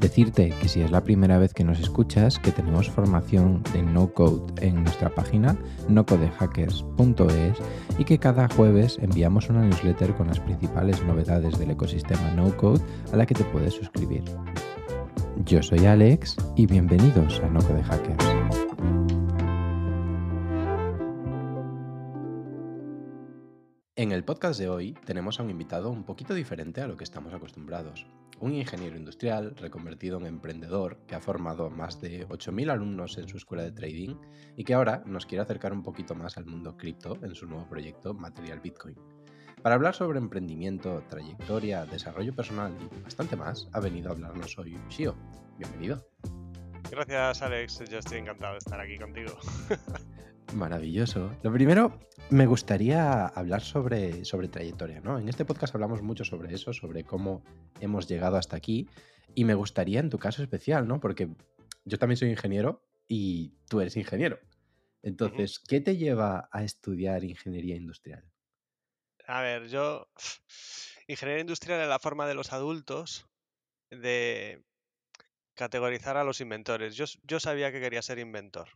Decirte que si es la primera vez que nos escuchas, que tenemos formación de no code en nuestra página nocodehackers.es y que cada jueves enviamos una newsletter con las principales novedades del ecosistema no code a la que te puedes suscribir. Yo soy Alex y bienvenidos a No Code Hackers. En el podcast de hoy tenemos a un invitado un poquito diferente a lo que estamos acostumbrados un ingeniero industrial reconvertido en emprendedor que ha formado más de 8.000 alumnos en su escuela de trading y que ahora nos quiere acercar un poquito más al mundo cripto en su nuevo proyecto Material Bitcoin. Para hablar sobre emprendimiento, trayectoria, desarrollo personal y bastante más, ha venido a hablarnos hoy Shio. Bienvenido. Gracias Alex, yo estoy encantado de estar aquí contigo. Maravilloso. Lo primero, me gustaría hablar sobre, sobre trayectoria, ¿no? En este podcast hablamos mucho sobre eso, sobre cómo hemos llegado hasta aquí. Y me gustaría, en tu caso especial, ¿no? Porque yo también soy ingeniero y tú eres ingeniero. Entonces, ¿qué te lleva a estudiar ingeniería industrial? A ver, yo. Ingeniería industrial es la forma de los adultos de categorizar a los inventores. Yo, yo sabía que quería ser inventor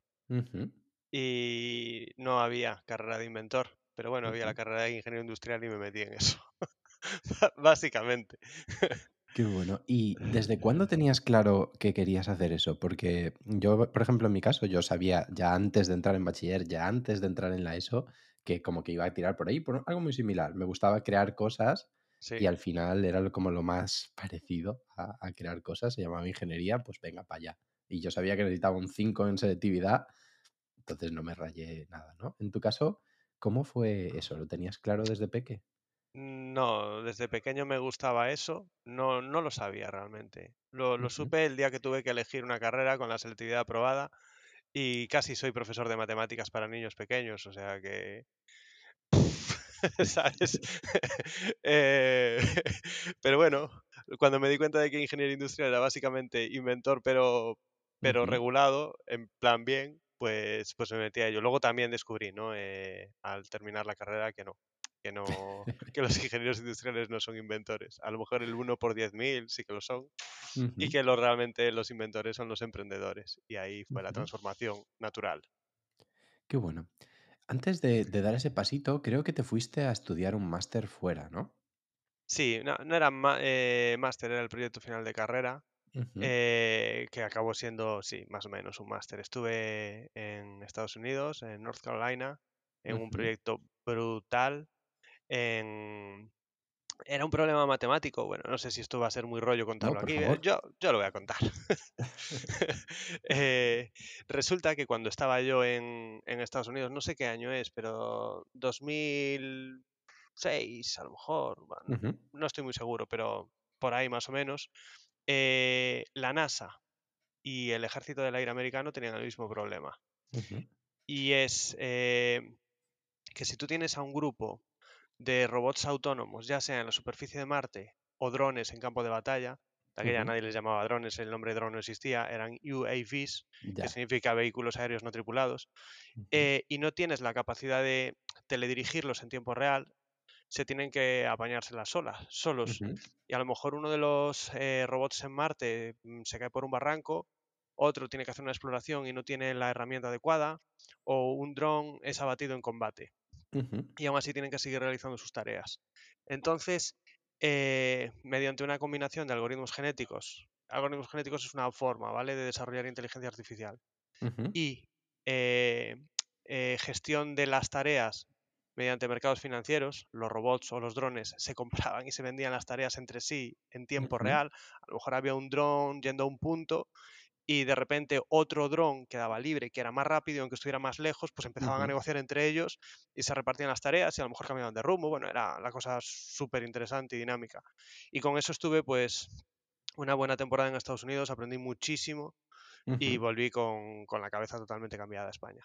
y no había carrera de inventor, pero bueno, había la carrera de ingeniero industrial y me metí en eso, básicamente. Qué bueno. ¿Y desde cuándo tenías claro que querías hacer eso? Porque yo, por ejemplo, en mi caso, yo sabía ya antes de entrar en bachiller, ya antes de entrar en la ESO, que como que iba a tirar por ahí, por algo muy similar. Me gustaba crear cosas y al final era como lo más parecido a, a crear cosas, se llamaba ingeniería, pues venga para allá. Y yo sabía que necesitaba un 5 en selectividad entonces no me rayé nada, ¿no? En tu caso, ¿cómo fue eso? ¿Lo tenías claro desde peque? No, desde pequeño me gustaba eso, no, no lo sabía realmente. Lo, lo supe el día que tuve que elegir una carrera con la selectividad aprobada y casi soy profesor de matemáticas para niños pequeños, o sea que... ¿Sabes? Eh, pero bueno, cuando me di cuenta de que ingeniería industrial era básicamente inventor, pero, pero regulado, en plan bien, pues, pues me metí a ello. Luego también descubrí, ¿no? Eh, al terminar la carrera que no, que no, que los ingenieros industriales no son inventores. A lo mejor el 1 por 10.000 sí que lo son. Y que lo, realmente los inventores son los emprendedores. Y ahí fue la transformación natural. Qué bueno. Antes de, dar ese pasito, creo que te fuiste a estudiar un máster fuera, ¿no? Sí, no, no era eh, máster, era el proyecto final de carrera. Eh, que acabó siendo, sí, más o menos un máster. Estuve en Estados Unidos, en North Carolina, en un proyecto brutal. Era un problema matemático. Bueno, no sé si esto va a ser muy rollo contarlo aquí. ¿eh? Yo, yo lo voy a contar. Eh, resulta que cuando estaba yo en, Estados Unidos, no sé qué año es, pero 2006 a lo mejor, no estoy muy seguro, pero por ahí más o menos, eh, la NASA y el Ejército del Aire Americano tenían el mismo problema. Y es eh, que si tú tienes a un grupo de robots autónomos, ya sea en la superficie de Marte o drones en campo de batalla, de aquella nadie les llamaba drones, el nombre drone no existía, eran UAVs, que significa vehículos aéreos no tripulados, eh, y no tienes la capacidad de teledirigirlos en tiempo real, se tienen que apañárselas solas, solos. Y a lo mejor uno de los eh, robots en Marte mm, se cae por un barranco, otro tiene que hacer una exploración y no tiene la herramienta adecuada, o un dron es abatido en combate. Y aún así tienen que seguir realizando sus tareas. Entonces, eh, mediante una combinación de algoritmos genéticos, algoritmos genéticos es una forma, ¿vale?, de desarrollar inteligencia artificial. Y eh, gestión de las tareas mediante mercados financieros, los robots o los drones se compraban y se vendían las tareas entre sí en tiempo real. A lo mejor había un dron yendo a un punto y de repente otro dron quedaba libre, que era más rápido, aunque estuviera más lejos, pues empezaban a negociar entre ellos y se repartían las tareas y a lo mejor cambiaban de rumbo. Bueno, era la cosa súper interesante y dinámica. Y con eso estuve pues una buena temporada en Estados Unidos, aprendí muchísimo y volví con, con la cabeza totalmente cambiada a España.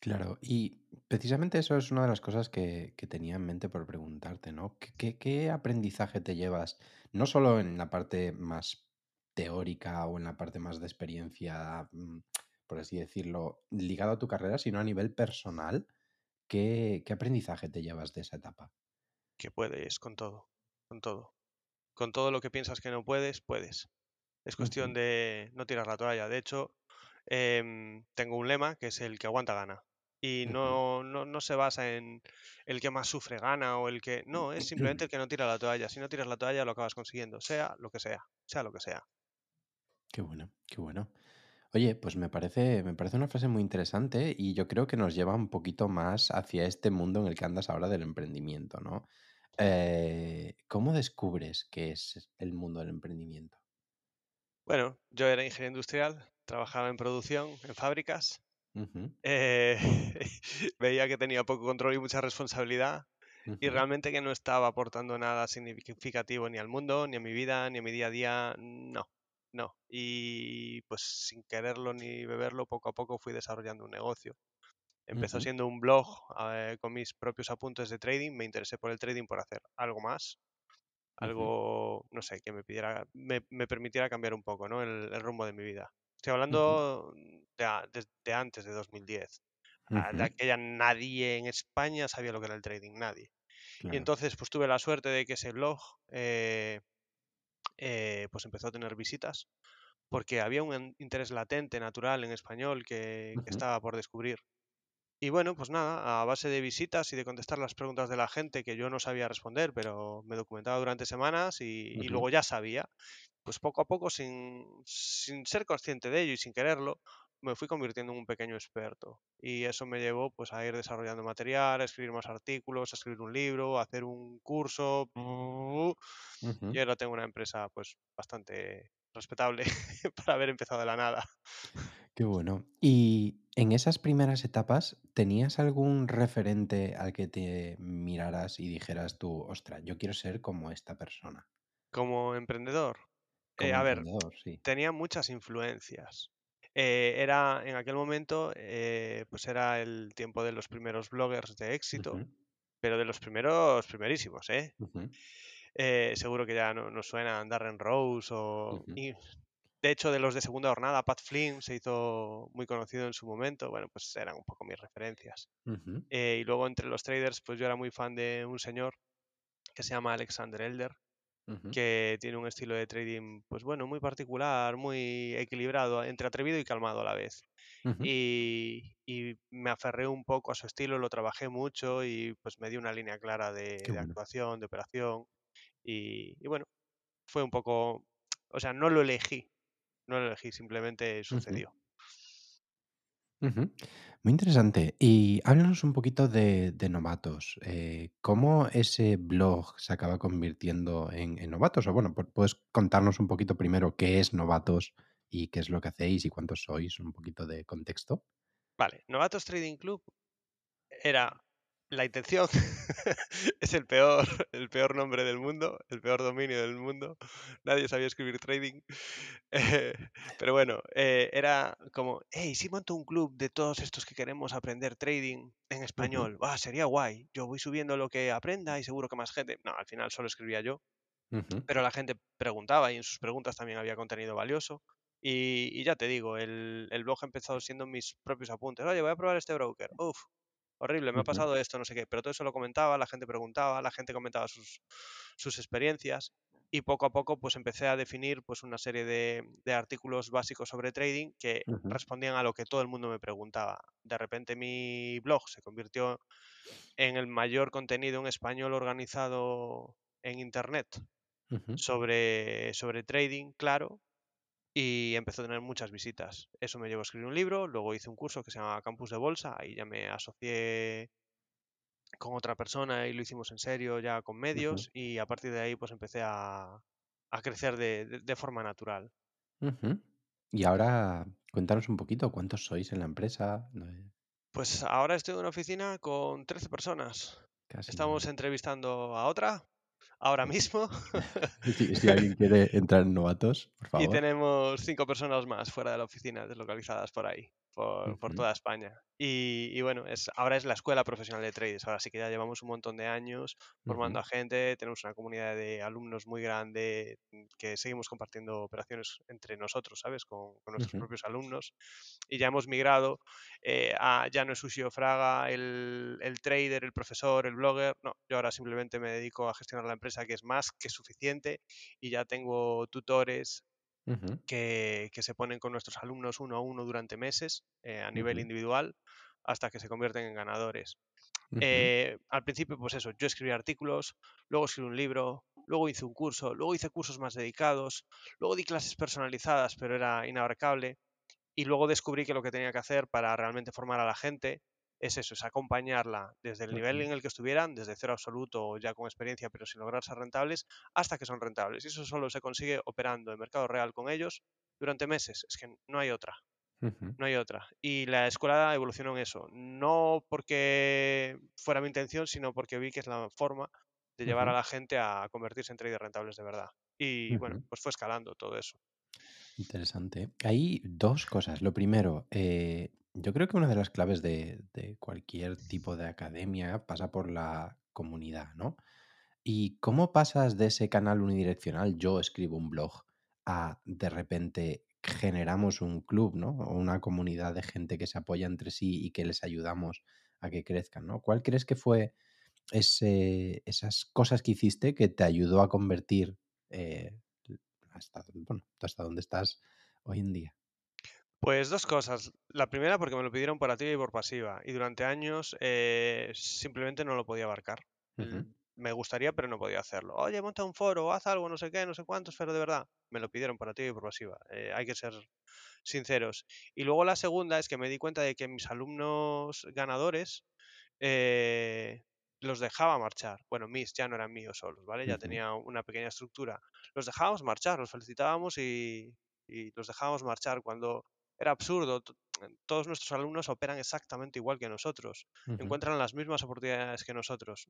Claro, y precisamente eso es una de las cosas que, que tenía en mente por preguntarte, ¿no? ¿Qué, qué- qué aprendizaje te llevas, no solo en la parte más teórica o en la parte más de experiencia, mm, por así decirlo, ligado a tu carrera, sino a nivel personal? ¿Qué, qué aprendizaje te llevas de esa etapa? Que puedes con todo, con todo. Con todo lo que piensas que no puedes, puedes. Es cuestión Ujú, de no tirar la toalla. De hecho, em, tengo un lema que es el que aguanta gana. Y no, no, no se basa en el que más sufre gana o el que... No, es simplemente el que no tira la toalla. Si no tiras la toalla lo acabas consiguiendo, sea lo que sea, sea lo que sea. Qué bueno, qué bueno. Oye, pues me parece, me parece una frase muy interesante y yo creo que nos lleva un poquito más hacia este mundo en el que andas ahora del emprendimiento, ¿no? Eh, ¿cómo descubres qué es el mundo del emprendimiento? Bueno, yo era ingeniero industrial, trabajaba en producción, en fábricas. Eh, veía que tenía poco control y mucha responsabilidad y realmente que no estaba aportando nada significativo ni al mundo, ni a mi vida, ni a mi día a día. No, no. Y pues sin quererlo ni beberlo, poco a poco fui desarrollando un negocio. Empezó ujú, siendo un blog eh, con mis propios apuntes de trading. Me interesé por el trading por hacer algo más, algo, no sé, que me pidiera, me, me permitiera cambiar un poco, ¿no? El, el rumbo de mi vida. Estoy hablando de, a- de- de antes de 2010. Ah, De aquella nadie en España sabía lo que era el trading, nadie. Y entonces, pues tuve la suerte de que ese blog, eh, eh, pues empezó a tener visitas, porque había un interés latente, natural en español que, estaba por descubrir. Y bueno, pues nada, a base de visitas y de contestar las preguntas de la gente que yo no sabía responder, pero me documentaba durante semanas y, y luego ya sabía, pues poco a poco, sin, sin ser consciente de ello y sin quererlo, me fui convirtiendo en un pequeño experto. Y eso me llevó pues a ir desarrollando material, a escribir más artículos, a escribir un libro, a hacer un curso. Y ujú. ahora tengo una empresa pues bastante respetable para haber empezado de la nada. Qué bueno. Y en esas primeras etapas, ¿tenías algún referente al que te miraras y dijeras tú, ostras, yo quiero ser como esta persona? Como emprendedor, eh, a ver, emprendedor, sí. tenía muchas influencias. Eh, era en aquel momento, eh, pues era el tiempo de los primeros bloggers de éxito, pero de los primeros primerísimos, ¿eh? Eh, seguro que ya no nos suenan Darren Rose o de hecho, de los de segunda jornada, Pat Flynn se hizo muy conocido en su momento. Bueno, pues eran un poco mis referencias. Eh, y luego entre los traders, pues yo era muy fan de un señor que se llama Alexander Elder, que tiene un estilo de trading, pues bueno, muy particular, muy equilibrado, entre atrevido y calmado a la vez. Y, y me aferré un poco a su estilo, lo trabajé mucho y pues me dio una línea clara de, Qué de bueno. actuación, de operación. Y, y bueno, fue un poco, o sea, no lo elegí, no lo elegí, simplemente sucedió. Muy interesante. Y háblanos un poquito de, de novatos. Eh, ¿cómo ese blog se acaba convirtiendo en, en novatos? O bueno, pu- puedes contarnos un poquito primero qué es novatos y qué es lo que hacéis y cuántos sois, un poquito de contexto. Vale, Novatos Trading Club Era la intención, es el peor, el peor nombre del mundo, el peor dominio del mundo. Nadie sabía escribir trading. Eh, pero bueno, eh, era como, hey, si monto un club de todos estos que queremos aprender trading en español, va, sería guay. Yo voy subiendo lo que aprenda y seguro que más gente. No, al final solo escribía yo pero la gente preguntaba y en sus preguntas también había contenido valioso. Y, y ya te digo, el, el blog ha empezado siendo mis propios apuntes. Oye, voy a probar este broker. Uf, horrible, me ha pasado esto, no sé qué. Pero todo eso lo comentaba, la gente preguntaba, la gente comentaba sus, sus experiencias. Y poco a poco pues empecé a definir pues una serie de, de artículos básicos sobre trading que respondían a lo que todo el mundo me preguntaba. De repente mi blog se convirtió en el mayor contenido en español organizado en Internet sobre, sobre trading, claro, y empezó a tener muchas visitas. Eso me llevó a escribir un libro, luego hice un curso que se llama Campus de Bolsa, ahí ya me asocié con otra persona y lo hicimos en serio ya con medios y a partir de ahí pues empecé a, a crecer de, de- de forma natural. Y ahora cuéntanos un poquito, ¿cuántos sois en la empresa? Eh, Pues ahora estoy en una oficina con 13 personas. casi Estamos entrevistando a otra ahora mismo Si si alguien quiere entrar en novatos, por y favor. tenemos cinco personas más fuera de la oficina deslocalizadas por ahí. Por, toda España. Y, bueno, es, ahora es la Escuela Profesional de Traders. Ahora sí que ya llevamos un montón de años formando a gente, tenemos una comunidad de alumnos muy grande mm, que seguimos compartiendo operaciones entre nosotros, ¿sabes? Con, nuestros propios alumnos. Y ya hemos migrado eh, a, ya no es Ushio Fraga, el, el trader, el profesor, el blogger. No, yo ahora simplemente me dedico a gestionar la empresa, que es más que suficiente. Y ya tengo tutores, que, se ponen con nuestros alumnos uno a uno durante meses eh, a nivel individual hasta que se convierten en ganadores. Eh, al principio, pues eso, yo escribí artículos, luego escribí un libro, luego hice un curso, luego hice cursos más dedicados, luego di clases personalizadas, pero era inabarcable, y luego descubrí que lo que tenía que hacer para realmente formar a la gente es eso, es acompañarla desde el nivel en el que estuvieran, desde cero absoluto o ya con experiencia, pero sin lograr ser rentables, hasta que son rentables. Y eso solo se consigue operando en mercado real con ellos durante meses. Es que no hay otra. No hay otra. Y la escuela evolucionó en eso. No porque fuera mi intención, sino porque vi que es la forma de llevar a la gente a convertirse en traders rentables de verdad. Y bueno, pues fue escalando todo eso. Interesante. Hay dos cosas. Lo primero, eh, yo creo que una de las claves de, cualquier tipo de academia pasa por la comunidad, ¿no? ¿Y cómo pasas de ese canal unidireccional, yo escribo un blog, a de repente generamos un club, ¿no? O una comunidad de gente que se apoya entre sí y que les ayudamos a que crezcan, ¿no? ¿Cuál crees que fue ese, esas cosas que hiciste que te ayudó a convertir eh, hasta, bueno, hasta donde estás hoy en día? Pues dos cosas. La primera porque me lo pidieron por activa y por pasiva y durante años eh, simplemente no lo podía abarcar. Me gustaría, pero no podía hacerlo. Oye, monta un foro, haz algo, no sé qué, no sé cuántos, pero de verdad, me lo pidieron por activa y por pasiva. Eh, hay que ser sinceros. Y luego la segunda es que me di cuenta de que mis alumnos ganadores eh, los dejaba marchar. Bueno, mis ya no eran míos solos, ¿vale? Ya tenía una pequeña estructura. Los dejábamos marchar, los felicitábamos y, y los dejábamos marchar cuando era absurdo. Todos nuestros alumnos operan exactamente igual que nosotros, encuentran las mismas oportunidades que nosotros,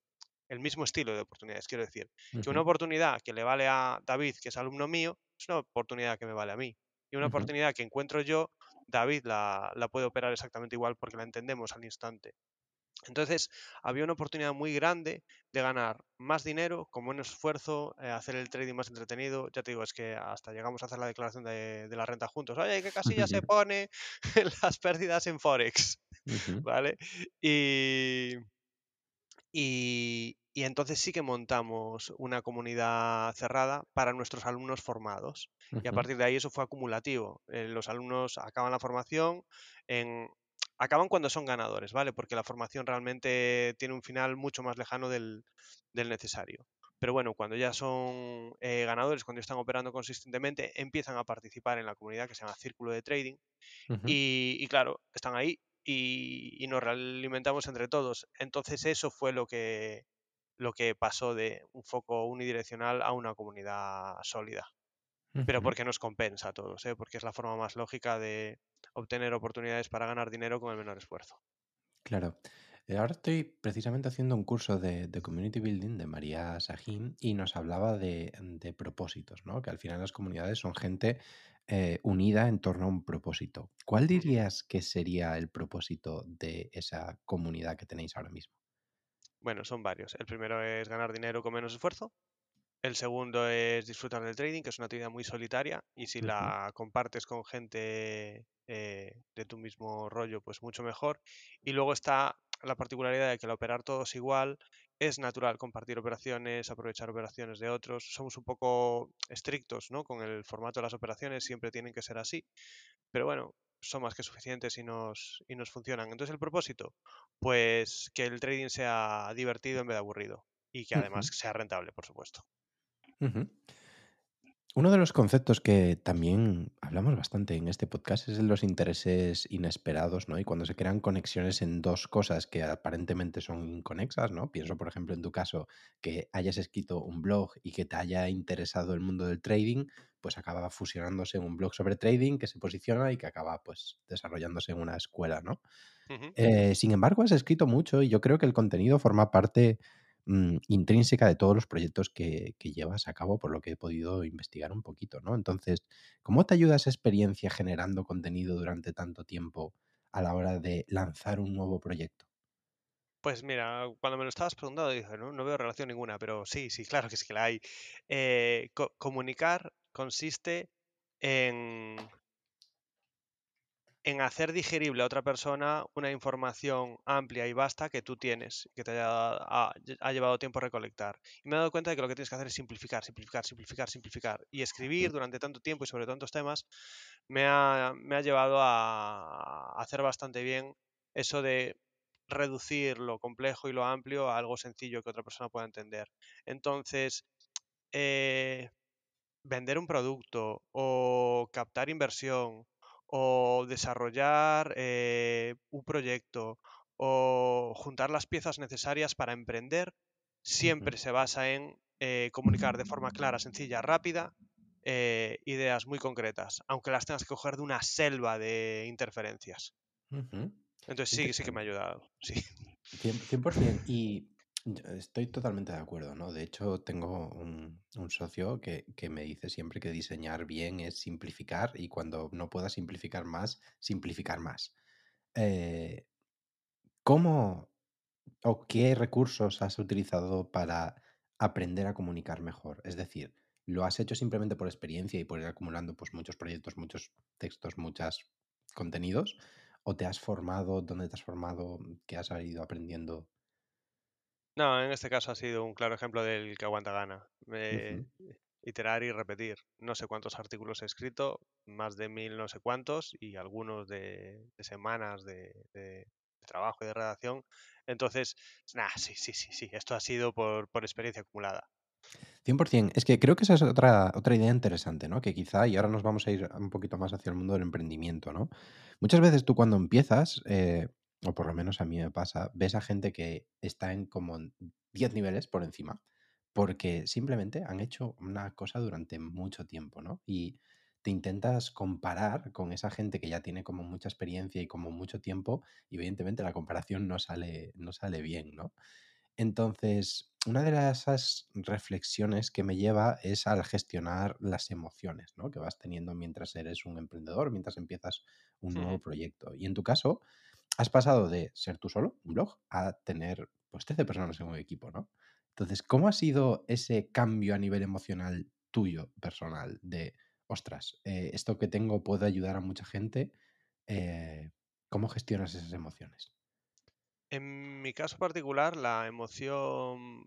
el mismo estilo de oportunidades, quiero decir. Que una oportunidad que le vale a David, que es alumno mío, es una oportunidad que me vale a mí. Y una oportunidad que encuentro yo, David la, la puede operar exactamente igual porque la entendemos al instante. Entonces, había una oportunidad muy grande de ganar más dinero con menos esfuerzo, eh, hacer el trading más entretenido. Ya te digo, es que hasta llegamos a hacer la declaración de, la renta juntos. Oye, ¿qué casilla se pone las pérdidas en Forex? ¿Vale? Y, y, y entonces sí que montamos una comunidad cerrada para nuestros alumnos formados. Y a partir de ahí eso fue acumulativo. Eh, los alumnos acaban la formación en acaban cuando son ganadores, ¿vale? Porque la formación realmente tiene un final mucho más lejano del, necesario. Pero bueno, cuando ya son eh, ganadores, cuando están operando consistentemente, empiezan a participar en la comunidad que se llama Círculo de Trading. y, claro, están ahí y, nos realimentamos entre todos. Entonces eso fue lo que, lo que pasó de un foco unidireccional a una comunidad sólida. Pero porque nos compensa a todos, ¿eh? porque es la forma más lógica de, obtener oportunidades para ganar dinero con el menor esfuerzo. Claro. Eh, ahora estoy precisamente haciendo un curso de, Community Building de María Sajín y nos hablaba de, propósitos, ¿no? Que al final las comunidades son gente eh, unida en torno a un propósito. ¿Cuál dirías que sería el propósito de esa comunidad que tenéis ahora mismo? Bueno, son varios. El primero es ganar dinero con menos esfuerzo. El segundo es disfrutar del trading, que es una actividad muy solitaria y si la compartes con gente eh, de tu mismo rollo, pues mucho mejor. Y luego está la particularidad de que al operar todos igual es natural compartir operaciones, aprovechar operaciones de otros. Somos un poco estrictos ¿no? con el formato de las operaciones, siempre tienen que ser así. Pero bueno, son más que suficientes y nos, y nos funcionan. Entonces el propósito, pues que el trading sea divertido en vez de aburrido y que además sea rentable, por supuesto. Uno de los conceptos que también hablamos bastante en este podcast es de los intereses inesperados, ¿no? Y cuando se crean conexiones en dos cosas que aparentemente son inconexas, ¿no? Pienso, por ejemplo, en tu caso, que hayas escrito un blog y que te haya interesado el mundo del trading, pues acaba fusionándose en un blog sobre trading que se posiciona y que acaba, pues, desarrollándose en una escuela, ¿no? Eh, sin embargo, has escrito mucho y yo creo que el contenido forma parte Mm, intrínseca de todos los proyectos que, llevas a cabo, por lo que he podido investigar un poquito, ¿no? Entonces, ¿cómo te ayuda esa experiencia generando contenido durante tanto tiempo a la hora de lanzar un nuevo proyecto? Pues mira, cuando me lo estabas preguntando, dije, no, no veo relación ninguna, pero sí, sí, claro que sí que la hay. Eh, comunicar consiste en en hacer digerible a otra persona una información amplia y vasta que tú tienes, que te haya, ha, llevado tiempo recolectar. Y me he dado cuenta de que lo que tienes que hacer es simplificar, simplificar, simplificar, simplificar. Y escribir durante tanto tiempo y sobre tantos temas me ha, me ha llevado a, hacer bastante bien eso de reducir lo complejo y lo amplio a algo sencillo que otra persona pueda entender. Entonces, eh, vender un producto o captar inversión o desarrollar eh, un proyecto o juntar las piezas necesarias para emprender, siempre se basa en eh, comunicar de forma clara, sencilla, rápida, eh, ideas muy concretas, aunque las tengas que coger de una selva de interferencias. Entonces sí, sí que me ha ayudado, sí. 100%. Y Estoy totalmente de acuerdo, ¿no? De hecho, tengo un, socio que, me dice siempre que diseñar bien es simplificar y cuando no pueda simplificar más, simplificar más. Eh, ¿Cómo o qué recursos has utilizado para aprender a comunicar mejor? Es decir, ¿lo has hecho simplemente por experiencia y por ir acumulando pues, muchos proyectos, muchos textos, muchos contenidos? ¿O te has formado? ¿Dónde te has formado? ¿Qué has ido aprendiendo? No, en este caso ha sido un claro ejemplo del que aguanta gana. iterar y repetir. No sé cuántos artículos he escrito, más de mil no sé cuántos, y algunos de, semanas de, trabajo y de redacción. Entonces, nada, sí, sí, sí, sí. Esto ha sido por, por experiencia acumulada. 100%. Es que creo que esa es otra, otra idea interesante, ¿no? Que quizá, y ahora nos vamos a ir un poquito más hacia el mundo del emprendimiento, ¿no? Muchas veces tú cuando empiezas, eh, o por lo menos a mí me pasa, ves a gente que está en como 10 niveles por encima, porque simplemente han hecho una cosa durante mucho tiempo, ¿no? Y te intentas comparar con esa gente que ya tiene como mucha experiencia y como mucho tiempo, y evidentemente la comparación no sale, no sale bien, ¿no? Entonces, una de esas reflexiones que me lleva es al gestionar las emociones ¿no? que vas teniendo mientras eres un emprendedor, mientras empiezas un nuevo proyecto. Y en tu caso, has pasado de ser tú solo, un blog, a tener pues 13 personas en un equipo, ¿no? Entonces, ¿cómo ha sido ese cambio a nivel emocional tuyo, personal, de, ostras, eh, esto que tengo puede ayudar a mucha gente? Eh, ¿Cómo gestionas esas emociones? En mi caso particular, la emoción...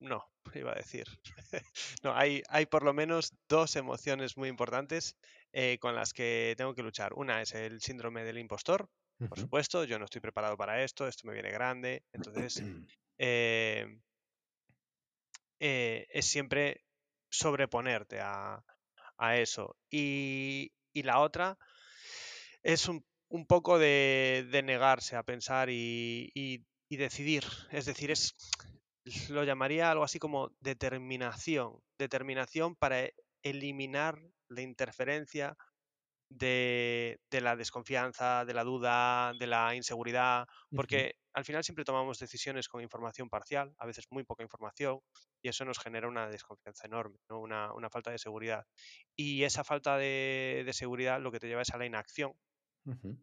No, iba a decir. no, hay, hay por lo menos dos emociones muy importantes eh, con las que tengo que luchar. Una es el síndrome del impostor. Por supuesto, yo no estoy preparado para esto, esto me viene grande. Entonces, eh, eh, es siempre sobreponerte a, eso. Y, y, la otra es un un poco de, negarse a pensar y, decidir. Es decir, es lo llamaría algo así como determinación. Determinación para eliminar la interferencia de, la desconfianza, de la duda, de la inseguridad, porque al final siempre tomamos decisiones con información parcial, a veces muy poca información, y eso nos genera una desconfianza enorme, una, falta de seguridad. Y esa falta de, seguridad lo que te lleva es a la inacción,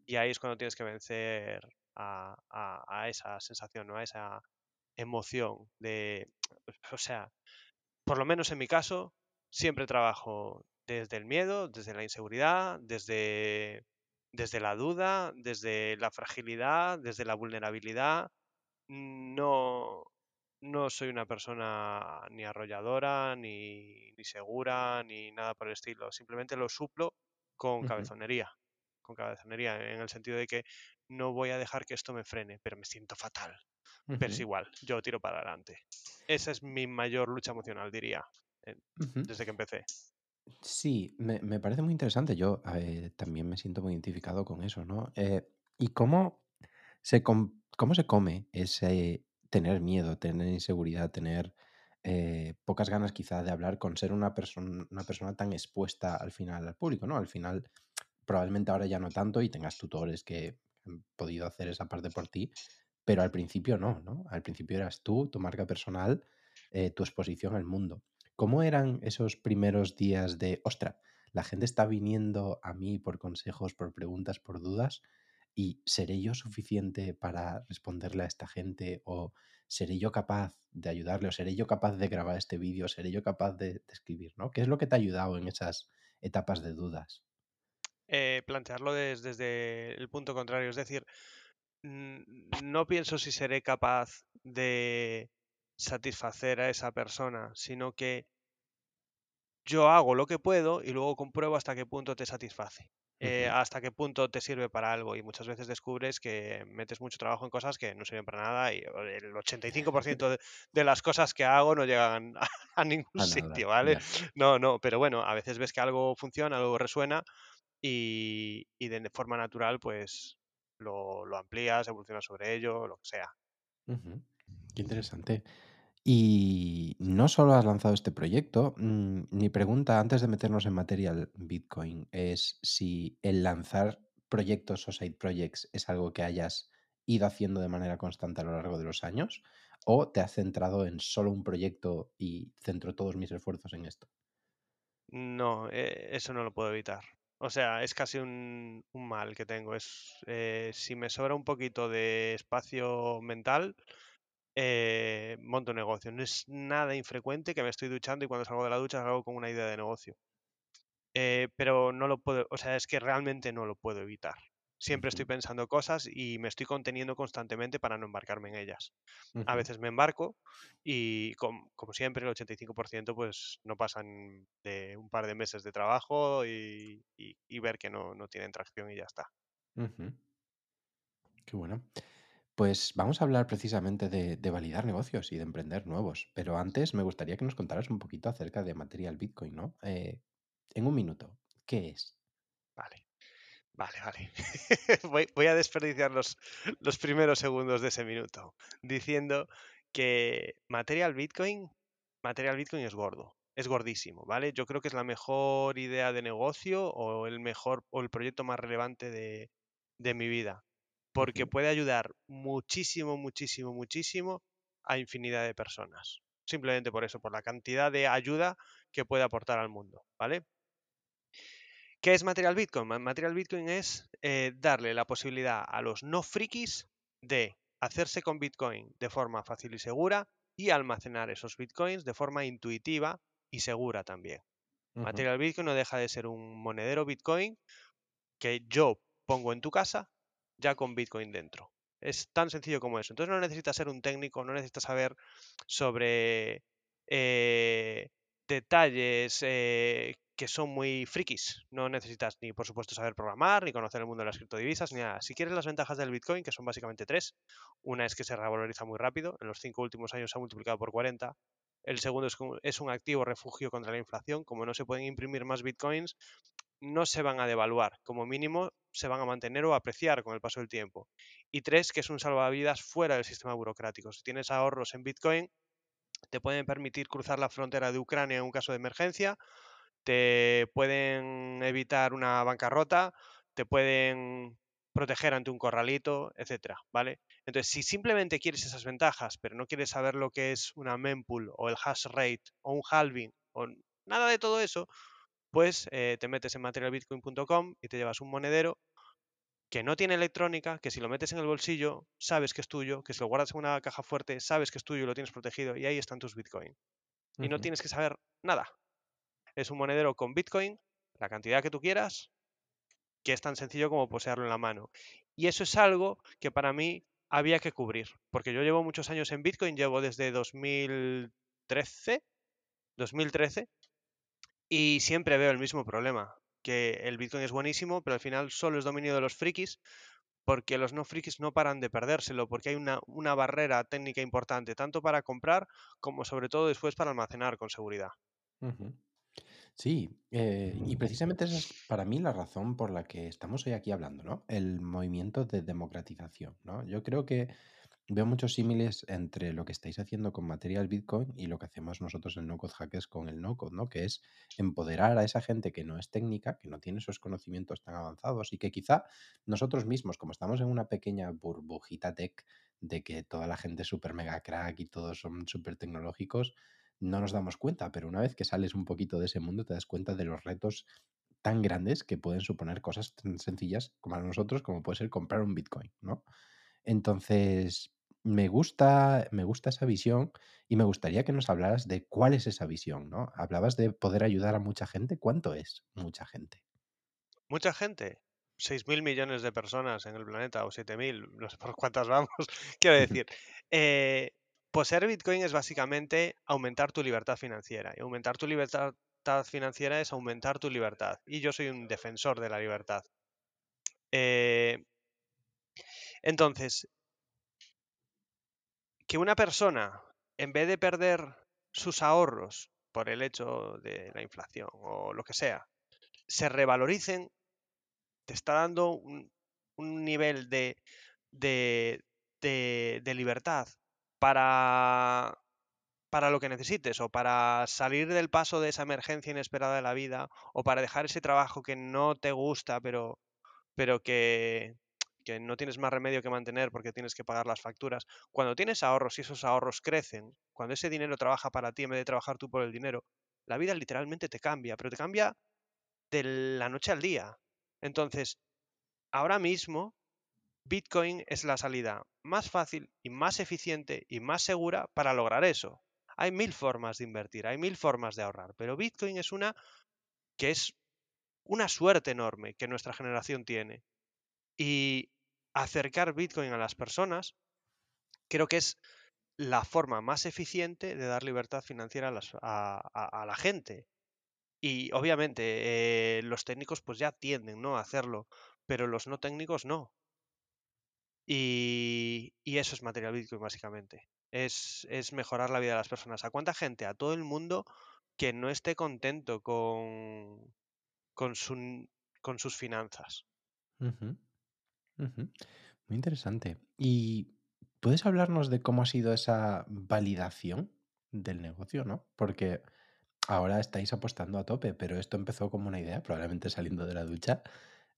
y ahí es cuando tienes que vencer a, esa sensación, a esa emoción de, o sea, por lo menos en mi caso, siempre trabajo desde el miedo, desde la inseguridad, desde, desde la duda, desde la fragilidad, desde la vulnerabilidad. No, no soy una persona ni arrolladora, ni, segura, ni nada por el estilo. Simplemente lo suplo con cabezonería con cabezonería, en el sentido de que no voy a dejar que esto me frene, pero me siento fatal. Pero es igual, yo tiro para adelante. Esa es mi mayor lucha emocional, diría, desde que empecé. Sí, me, parece muy interesante. Yo también me siento muy identificado con eso, ¿no? Eh, ¿Y cómo se, cómo se come ese tener miedo, tener inseguridad, tener eh, pocas ganas quizá de hablar con ser una, persona una persona tan expuesta al final al público, ¿no? Al final probablemente ahora ya no tanto y tengas tutores que han podido hacer esa parte por ti, pero al principio no, ¿no? Al principio eras tú, tu marca personal, eh, tu exposición al mundo. ¿Cómo eran esos primeros días de, ostra, la gente está viniendo a mí por consejos, por preguntas, por dudas? ¿Y seré yo suficiente para responderle a esta gente? ¿O seré yo capaz de ayudarle? ¿O seré yo capaz de grabar este vídeo? ¿Seré yo capaz de, escribir? ¿no? ¿Qué es lo que te ha ayudado en esas etapas de dudas? Eh, plantearlo desde el punto contrario, es decir, no pienso si seré capaz de satisfacer a esa persona, sino que yo hago lo que puedo y luego compruebo hasta qué punto te satisface. Eh, hasta qué punto te sirve para algo y muchas veces descubres que metes mucho trabajo en cosas que no sirven para nada y el 85% de, de, las cosas que hago no llegan a, ningún sitio, ¿vale? No, no, pero bueno, a veces ves que algo funciona, algo resuena y, de forma natural pues lo, lo, amplías, evolucionas sobre ello, lo que sea. Qué interesante. Y no solo has lanzado este proyecto, mm, mi pregunta antes de meternos en materia Bitcoin es si el lanzar proyectos o side projects es algo que hayas ido haciendo de manera constante a lo largo de los años o te has centrado en solo un proyecto y centro todos mis esfuerzos en esto. No, eh, eso no lo puedo evitar. O sea, es casi un, mal que tengo. Es eh, si me sobra un poquito de espacio mental, eh, monto negocio. No es nada infrecuente que me estoy duchando y cuando salgo de la ducha salgo con una idea de negocio. Eh, pero no lo puedo, o sea, es que realmente no lo puedo evitar. Siempre estoy pensando cosas y me estoy conteniendo constantemente para no embarcarme en ellas. A veces me embarco y como, siempre el 85% pues no pasan de un par de meses de trabajo y, ver que no, no, tienen tracción y ya está. Qué bueno. Pues vamos a hablar precisamente de, validar negocios y de emprender nuevos. Pero antes me gustaría que nos contaras un poquito acerca de Material Bitcoin, ¿no? Eh, en un minuto, ¿qué es? Vale. Vale, vale. voy, a desperdiciar los, los primeros segundos de ese minuto diciendo que Material Bitcoin, Material Bitcoin es gordo, es gordísimo, ¿vale? Yo creo que es la mejor idea de negocio o el mejor o el proyecto más relevante de, de mi vida porque puede ayudar muchísimo, muchísimo, muchísimo a infinidad de personas. Simplemente por eso, por la cantidad de ayuda que puede aportar al mundo, ¿vale? ¿Qué es Material Bitcoin? Material Bitcoin es eh, darle la posibilidad a los no frikis de hacerse con Bitcoin de forma fácil y segura y almacenar esos Bitcoins de forma intuitiva y segura también. Material Bitcoin no deja de ser un monedero Bitcoin que yo pongo en tu casa ya con Bitcoin dentro. Es tan sencillo como eso. Entonces no necesitas ser un técnico, no necesitas saber sobre eh, detalles eh, que son muy frikis. No necesitas ni, por supuesto, saber programar, ni conocer el mundo de las criptodivisas, ni nada. Si quieres las ventajas del Bitcoin, que son básicamente tres, una es que se revaloriza muy rápido, en los cinco últimos años se ha multiplicado por 40. El segundo es, es un activo refugio contra la inflación. Como no se pueden imprimir más Bitcoins, no se van a devaluar, como mínimo se van a mantener o apreciar con el paso del tiempo. Y tres, que es un salvavidas fuera del sistema burocrático. Si tienes ahorros en Bitcoin, te pueden permitir cruzar la frontera de Ucrania en un caso de emergencia, te pueden evitar una bancarrota, te pueden proteger ante un corralito, etcétera, ¿vale? Entonces, si simplemente quieres esas ventajas, pero no quieres saber lo que es una mempool o el hash rate o un halving o nada de todo eso, pues eh, te metes en materialbitcoin.com y te llevas un monedero que no tiene electrónica, que si lo metes en el bolsillo, sabes que es tuyo, que si lo guardas en una caja fuerte, sabes que es tuyo y lo tienes protegido y ahí están tus Bitcoin. Y no tienes que saber nada. Es un monedero con Bitcoin, la cantidad que tú quieras, que es tan sencillo como poseerlo en la mano. Y eso es algo que para mí había que cubrir, porque yo llevo muchos años en Bitcoin, llevo desde 2013, 2013 y siempre veo el mismo problema, que el Bitcoin es buenísimo, pero al final solo es dominio de los frikis, porque los no frikis no paran de perdérselo, porque hay una, una barrera técnica importante, tanto para comprar como sobre todo después para almacenar con seguridad. Sí, eh, y precisamente esa es para mí la razón por la que estamos hoy aquí hablando, ¿no? El movimiento de democratización, ¿no? Yo creo que Veo muchos símiles entre lo que estáis haciendo con Material Bitcoin y lo que hacemos nosotros en No Code Hackers con el No Code, ¿no? Que es empoderar a esa gente que no es técnica, que no tiene esos conocimientos tan avanzados y que quizá nosotros mismos, como estamos en una pequeña burbujita tech de que toda la gente es súper mega crack y todos son súper tecnológicos, no nos damos cuenta, pero una vez que sales un poquito de ese mundo te das cuenta de los retos tan grandes que pueden suponer cosas tan sencillas como a nosotros, como puede ser comprar un Bitcoin, ¿no? Entonces, me gusta, me gusta esa visión y me gustaría que nos hablaras de cuál es esa visión, ¿no? Hablabas de poder ayudar a mucha gente. ¿Cuánto es mucha gente? Mucha gente. 6.000 millones de personas en el planeta o 7.000, no sé por cuántas vamos. Quiero decir, eh, poseer Bitcoin es básicamente aumentar tu libertad financiera. Y aumentar tu libertad financiera es aumentar tu libertad. Y yo soy un defensor de la libertad. Eh, entonces, que una persona, en vez de perder sus ahorros por el hecho de la inflación o lo que sea, se revaloricen, te está dando un, nivel de, de, de, libertad para, para lo que necesites o para salir del paso de esa emergencia inesperada de la vida o para dejar ese trabajo que no te gusta pero, pero que, que no tienes más remedio que mantener porque tienes que pagar las facturas, cuando tienes ahorros y esos ahorros crecen, cuando ese dinero trabaja para ti en vez de trabajar tú por el dinero, la vida literalmente te cambia, pero te cambia de la noche al día. Entonces, ahora mismo, Bitcoin es la salida más fácil y más eficiente y más segura para lograr eso. Hay mil formas de invertir, hay mil formas de ahorrar, pero Bitcoin es una que es una suerte enorme que nuestra generación tiene. Y acercar Bitcoin a las personas creo que es la forma más eficiente de dar libertad financiera a, la gente. Y obviamente eh, los técnicos pues ya tienden ¿no? a hacerlo, pero los no técnicos no. Y, eso es material Bitcoin básicamente. Es, es, mejorar la vida de las personas. ¿A cuánta gente? A todo el mundo que no esté contento con, con, su, con sus finanzas. Muy interesante. ¿Y puedes hablarnos de cómo ha sido esa validación del negocio, no? Porque ahora estáis apostando a tope, pero esto empezó como una idea, probablemente saliendo de la ducha.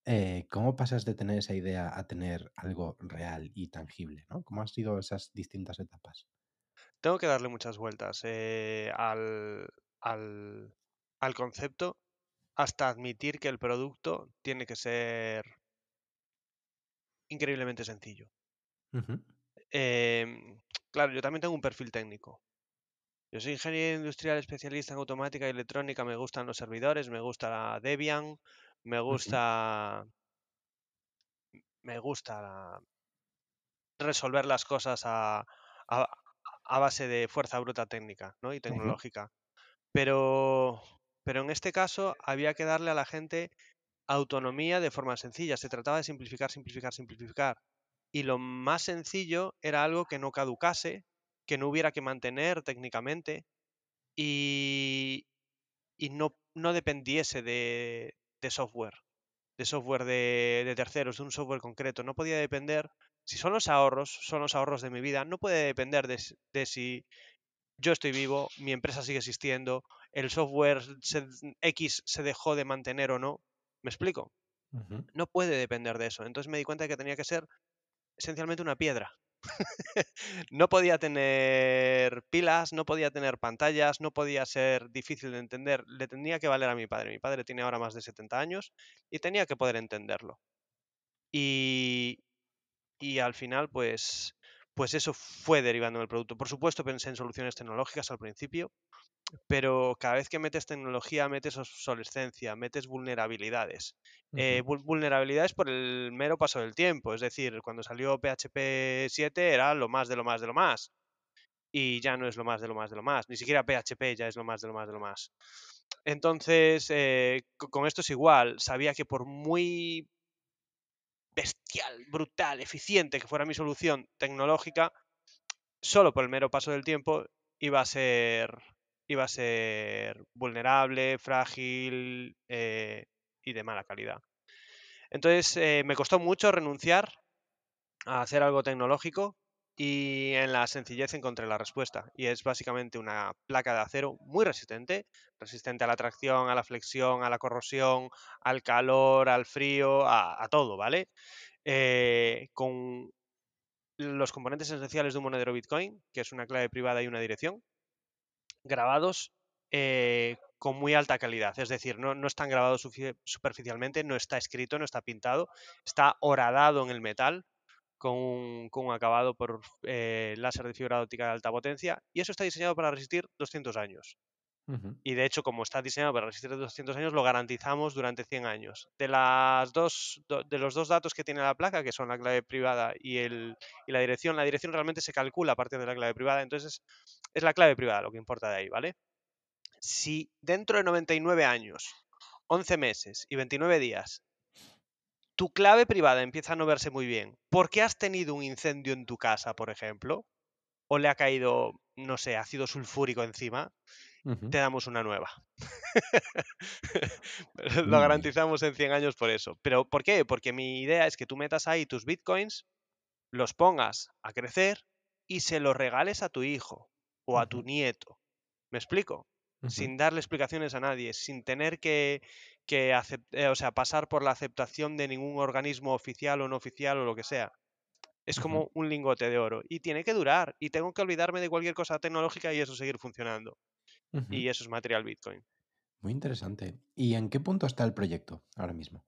Eh, ¿Cómo pasas de tener esa idea a tener algo real y tangible, no? ¿Cómo han sido esas distintas etapas? Tengo que darle muchas vueltas eh, al, al, al concepto hasta admitir que el producto tiene que ser increíblemente sencillo. Em, claro, yo también tengo un perfil técnico. Yo soy ingeniero industrial especialista en automática y electrónica, me gustan los servidores, me gusta la Debian, me gusta... Me gusta resolver las cosas a, base de fuerza bruta técnica ¿no? y tecnológica. Pero, pero en este caso había que darle a la gente autonomía de forma sencilla. Se trataba de simplificar, simplificar, simplificar. Y lo más sencillo era algo que no caducase, que no hubiera que mantener técnicamente y, y no, no, dependiese de, de, software, de software de, de, terceros, de un software concreto. No podía depender, si son los ahorros, son los ahorros de mi vida, no puede depender de, de si yo estoy vivo, mi empresa sigue existiendo, el software X se dejó de mantener o no. ¿Me explico? No puede depender de eso. Entonces me di cuenta de que tenía que ser esencialmente una piedra. no podía tener pilas, no podía tener pantallas, no podía ser difícil de entender. Le tenía que valer a mi padre. Mi padre tiene ahora más de 70 años y tenía que poder entenderlo. Y, y al final, pues, pues eso fue derivando del producto. Por supuesto, pensé en soluciones tecnológicas al principio, pero cada vez que metes tecnología, metes obsolescencia, metes vulnerabilidades. Eh, vulnerabilidades por el mero paso del tiempo, es decir, cuando salió PHP 7 era lo más de lo más de lo más. Y ya no es lo más de lo más de lo más. Ni siquiera PHP ya es lo más de lo más de lo más. Entonces, eh, con esto es igual. Sabía que por muy bestial, brutal, eficiente que fuera mi solución tecnológica, solo por el mero paso del tiempo iba a ser iba a ser vulnerable, frágil eh, y de mala calidad. Entonces eh, me costó mucho renunciar a hacer algo tecnológico y en la sencillez encontré la respuesta. Y es básicamente una placa de acero muy resistente, resistente a la tracción, a la flexión, a la corrosión, al calor, al frío, a, todo, ¿vale? Eh, con los componentes esenciales de un monedero Bitcoin, que es una clave privada y una dirección, grabados eh, con muy alta calidad. Es decir, no, no están grabados superficialmente, no está escrito, no está pintado, está horadado en el metal con un, acabado por eh, láser de fibra óptica de alta potencia y eso está diseñado para resistir 200 años. Y de hecho, como está diseñado para resistir 200 años, lo garantizamos durante 100 años. De, las dos, de los dos datos que tiene la placa, que son la clave privada y, el, y la dirección, la dirección realmente se calcula a partir de la clave privada, entonces es la clave privada lo que importa de ahí, ¿vale? Si dentro de 99 años, 11 meses y 29 días tu clave privada empieza a no verse muy bien, ¿por qué has tenido un incendio en tu casa, por ejemplo, o le ha caído, no sé, ácido sulfúrico encima, te damos una nueva. Lo garantizamos en 100 años por eso. ¿Pero por qué? Porque mi idea es que tú metas ahí tus bitcoins, los pongas a crecer y se los regales a tu hijo o a tu nieto. ¿Me explico? Sin darle explicaciones a nadie, sin tener que, que eh, o sea, pasar por la aceptación de ningún organismo oficial o no oficial o lo que sea. Es como un lingote de oro y tiene que durar y tengo que olvidarme de cualquier cosa tecnológica y eso seguir funcionando. Y eso es material Bitcoin. Muy interesante. ¿Y en qué punto está el proyecto ahora mismo?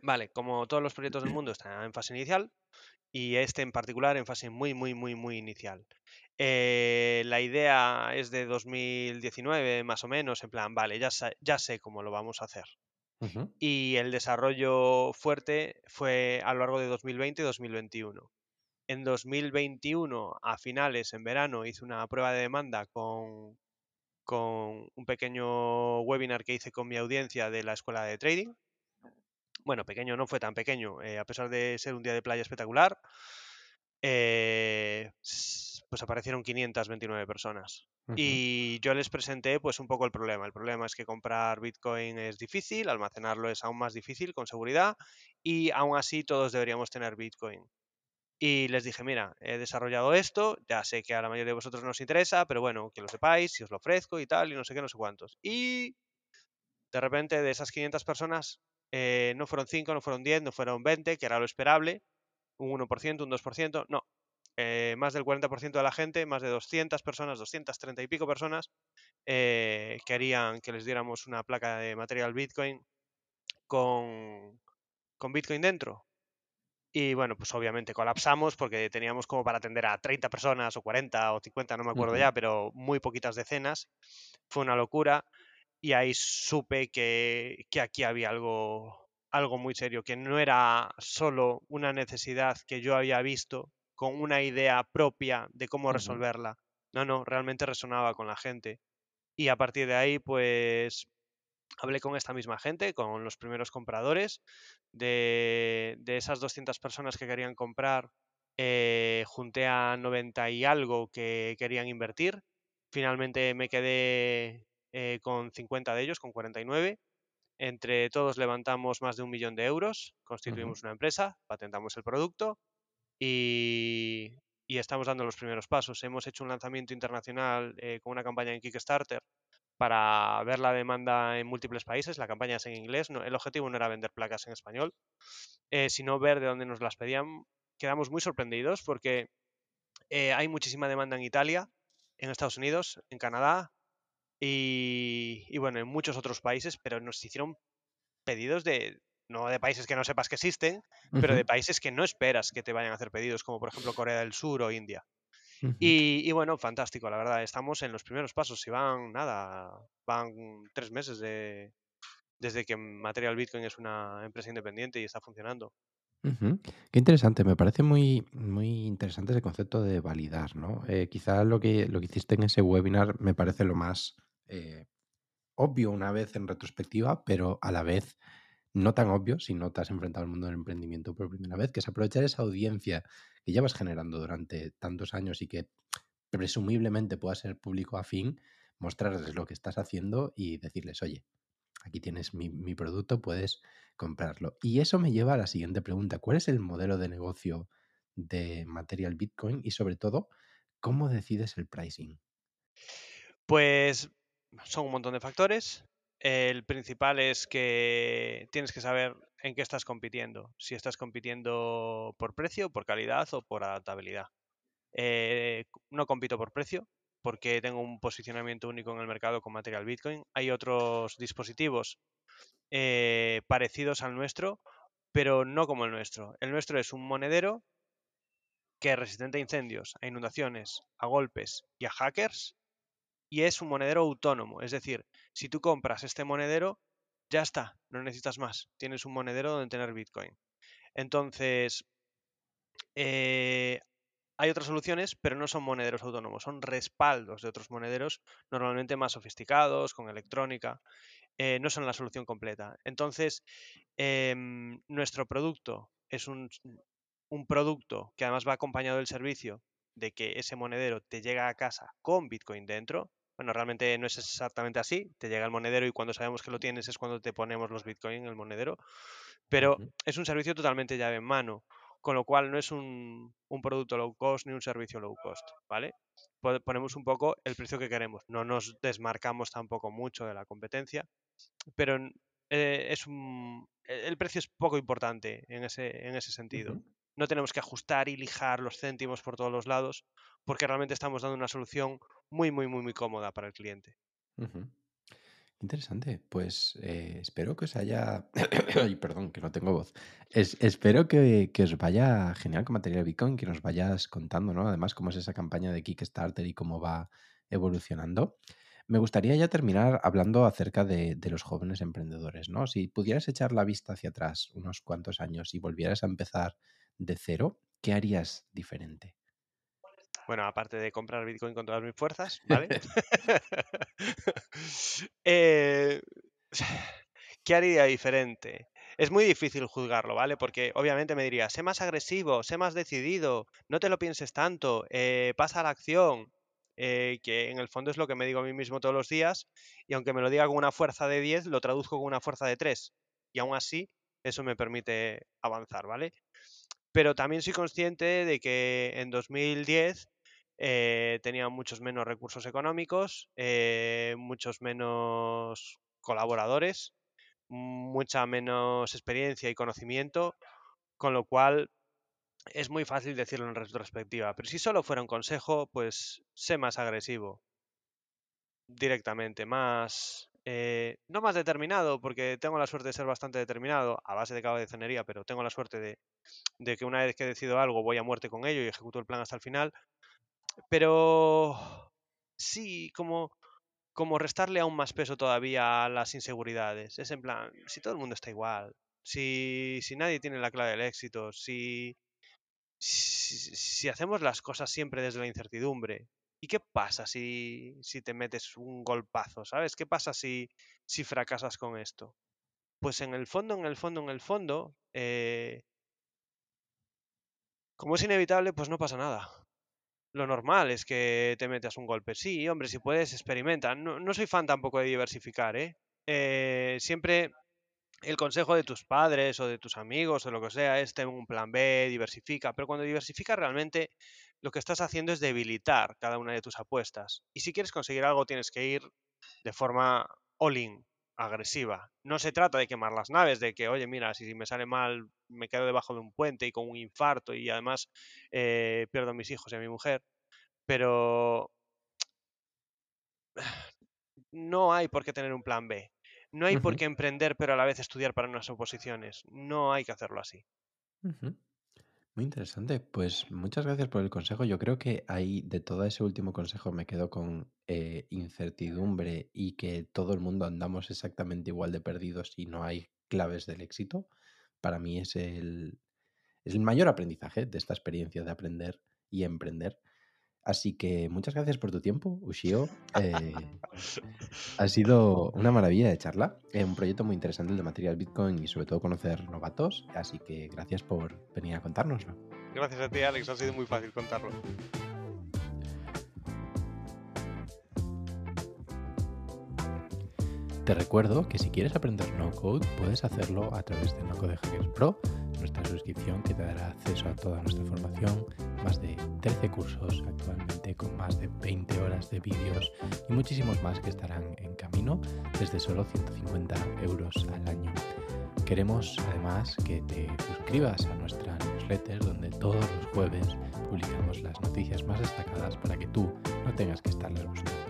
Vale, como todos los proyectos del mundo están en fase inicial y este en particular en fase muy, muy, muy, muy inicial. Eh, la idea es de 2019 más o menos, en plan, vale, ya, ya sé cómo lo vamos a hacer. Y el desarrollo fuerte fue a lo largo de 2020 y 2021. En 2021, a finales, en verano, hice una prueba de demanda con, con un pequeño webinar que hice con mi audiencia de la escuela de trading. Bueno, pequeño no fue tan pequeño, eh, a pesar de ser un día de playa espectacular. Eh, pues aparecieron 529 personas. Y yo les presenté pues un poco el problema. El problema es que comprar Bitcoin es difícil, almacenarlo es aún más difícil con seguridad y aún así todos deberíamos tener Bitcoin. Y les dije, mira, he desarrollado esto, ya sé que a la mayoría de vosotros no os interesa, pero bueno, que lo sepáis, si os lo ofrezco y tal, y no sé qué, no sé cuántos. Y de repente de esas 500 personas, eh, no fueron 5, no fueron 10, no fueron 20, que era lo esperable, un 1%, un 2%, no, eh, más del 40% de la gente, más de 200 personas, 230 y pico personas, eh, querían que les diéramos una placa de material Bitcoin con, con Bitcoin dentro. Y bueno, pues obviamente colapsamos porque teníamos como para atender a 30 personas o 40 o 50, no me acuerdo ya, pero muy poquitas decenas. Fue una locura y ahí supe que, que aquí había algo, algo muy serio, que no era solo una necesidad que yo había visto con una idea propia de cómo resolverla. No, no, realmente resonaba con la gente. Y a partir de ahí, pues hablé con esta misma gente, con los primeros compradores. De, esas 200 personas que querían comprar, eh, junté a 90 y algo que querían invertir. Finalmente me quedé eh, con 50 de ellos, con 49. Entre todos levantamos más de un millón de euros, constituimos una empresa, patentamos el producto y, estamos dando los primeros pasos. Hemos hecho un lanzamiento internacional eh, con una campaña en Kickstarter para ver la demanda en múltiples países. La campaña es en inglés. el objetivo no era vender placas en español, eh, sino ver de dónde nos las pedían. Quedamos muy sorprendidos porque eh, hay muchísima demanda en Italia, en Estados Unidos, en Canadá, y, bueno, en muchos otros países, pero nos hicieron pedidos de, no de países que no sepas que existen, pero de países que no esperas que te vayan a hacer pedidos, como por ejemplo Corea del Sur o India. Y, bueno, fantástico, la verdad. Estamos en los primeros pasos. Si van, nada, van tres meses de, desde que Material Bitcoin es una empresa independiente y está funcionando. Qué interesante, me parece muy, muy interesante ese concepto de validar, ¿no? Eh, quizá lo que, lo que hiciste en ese webinar me parece lo más eh, obvio una vez en retrospectiva, pero a la vez no tan obvio si no te has enfrentado al mundo del emprendimiento por primera vez, que es aprovechar esa audiencia que ya vas generando durante tantos años y que presumiblemente pueda ser público afín, mostrarles lo que estás haciendo y decirles, oye, aquí tienes mi, mi, producto, puedes comprarlo. Y eso me lleva a la siguiente pregunta. ¿Cuál es el modelo de negocio de Material Bitcoin y sobre todo, cómo decides el pricing? Pues son un montón de factores. El principal es que tienes que saber en qué estás compitiendo. Si estás compitiendo por precio, por calidad o por adaptabilidad. Eh, no compito por precio. porque tengo un posicionamiento único en el mercado con material Bitcoin. Hay otros dispositivos eh, parecidos al nuestro, pero no como el nuestro. El nuestro es un monedero que es resistente a incendios, a inundaciones, a golpes y a hackers, y es un monedero autónomo. Es decir, si tú compras este monedero, ya está, no necesitas más. Tienes un monedero donde tener Bitcoin. Entonces, eh, hay otras soluciones, pero no son monederos autónomos, son respaldos de otros monederos, normalmente más sofisticados, con electrónica. Eh, no son la solución completa. Entonces, em, nuestro producto es un, un producto que además va acompañado del servicio de que ese monedero te llega a casa con Bitcoin dentro. Bueno, realmente no es exactamente así. Te llega el monedero y cuando sabemos que lo tienes es cuando te ponemos los Bitcoin en el monedero. Pero es un servicio totalmente llave en mano, con lo cual no es un, un, producto low cost ni un servicio low cost, ¿vale? Ponemos un poco el precio que queremos. No nos desmarcamos tampoco mucho de la competencia, pero eh, es un, el precio es poco importante en ese, en ese sentido. No tenemos que ajustar y lijar los céntimos por todos los lados, porque realmente estamos dando una solución muy, muy, muy, muy cómoda para el cliente. Interesante. Pues eh, espero que os haya. Ay, perdón, que no tengo voz. espero que, que, os vaya genial con material Bitcoin, que nos vayas contando, ¿no? Además, cómo es esa campaña de Kickstarter y cómo va evolucionando. Me gustaría ya terminar hablando acerca de, los jóvenes emprendedores, ¿no? Si pudieras echar la vista hacia atrás unos cuantos años y volvieras a empezar de cero, ¿qué harías diferente? Bueno, aparte de comprar Bitcoin con todas mis fuerzas, ¿vale? Eh, ¿Qué haría diferente? Es muy difícil juzgarlo, ¿vale? Porque obviamente me diría, sé más agresivo, sé más decidido, no te lo pienses tanto, eh, pasa a la acción. Eh, que en el fondo es lo que me digo a mí mismo todos los días, y aunque me lo diga con una fuerza de 10, lo traduzco con una fuerza de 3. Y aún así, eso me permite avanzar, ¿vale? Pero también soy consciente de que en 2010 eh, tenía muchos menos recursos económicos, eh, muchos menos colaboradores, mucha menos experiencia y conocimiento, con lo cual es muy fácil decirlo en retrospectiva, pero si solo fuera un consejo, pues sé más agresivo directamente, más... Eh, no más determinado, porque tengo la suerte de ser bastante determinado, a base de de cenería, pero tengo la suerte de, de que una vez que decido algo voy a muerte con ello y ejecuto el plan hasta el final. Pero sí, como, como restarle aún más peso todavía a las inseguridades. Es en plan, si todo el mundo está igual, si, si nadie tiene la clave del éxito, si, si, hacemos las cosas siempre desde la incertidumbre, ¿y qué pasa si, si te metes un golpazo? ¿Sabes? ¿Qué pasa si, si fracasas con esto? Pues en el fondo, en el fondo, en el fondo, eh, como es inevitable, pues no pasa nada. Lo normal es que te metas un golpe. Sí, hombre, si puedes, experimenta. No, no soy fan tampoco de diversificar, ¿eh? eh siempre el consejo de tus padres o de tus amigos o lo que sea es ten un plan B, diversifica, pero cuando diversifica realmente lo que estás haciendo es debilitar cada una de tus apuestas. Y si quieres conseguir algo tienes que ir de forma all-in, agresiva. No se trata de quemar las naves, de que, oye, mira, si me sale mal me quedo debajo de un puente y con un infarto y además eh, pierdo a mis hijos y a mi mujer, pero no hay por qué tener un plan B. No hay por qué emprender, pero a la vez estudiar para unas oposiciones. No hay que hacerlo así. Muy interesante. Pues muchas gracias por el consejo. Yo creo que ahí de todo ese último consejo me quedo con eh, incertidumbre y que todo el mundo andamos exactamente igual de perdidos y no hay claves del éxito. Para mí es el, es el mayor aprendizaje de esta experiencia de aprender y emprender. Así que muchas gracias por tu tiempo, Ushio. Eh, ha sido una maravilla de charla. Es un proyecto muy interesante el de material Bitcoin y sobre todo conocer novatos. Así que gracias por venir a contárnoslo. Gracias a ti, Alex. Ha sido muy fácil contarlo. Te recuerdo que si quieres aprender no code, puedes hacerlo a través de No Code Hackers Pro nuestra suscripción que te dará acceso a toda nuestra formación, más de 13 cursos actualmente con más de 20 horas de vídeos y muchísimos más que estarán en camino desde solo 150 euros al año. Queremos además que te suscribas a nuestra newsletter donde todos los jueves publicamos las noticias más destacadas para que tú no tengas que estarlas buscando.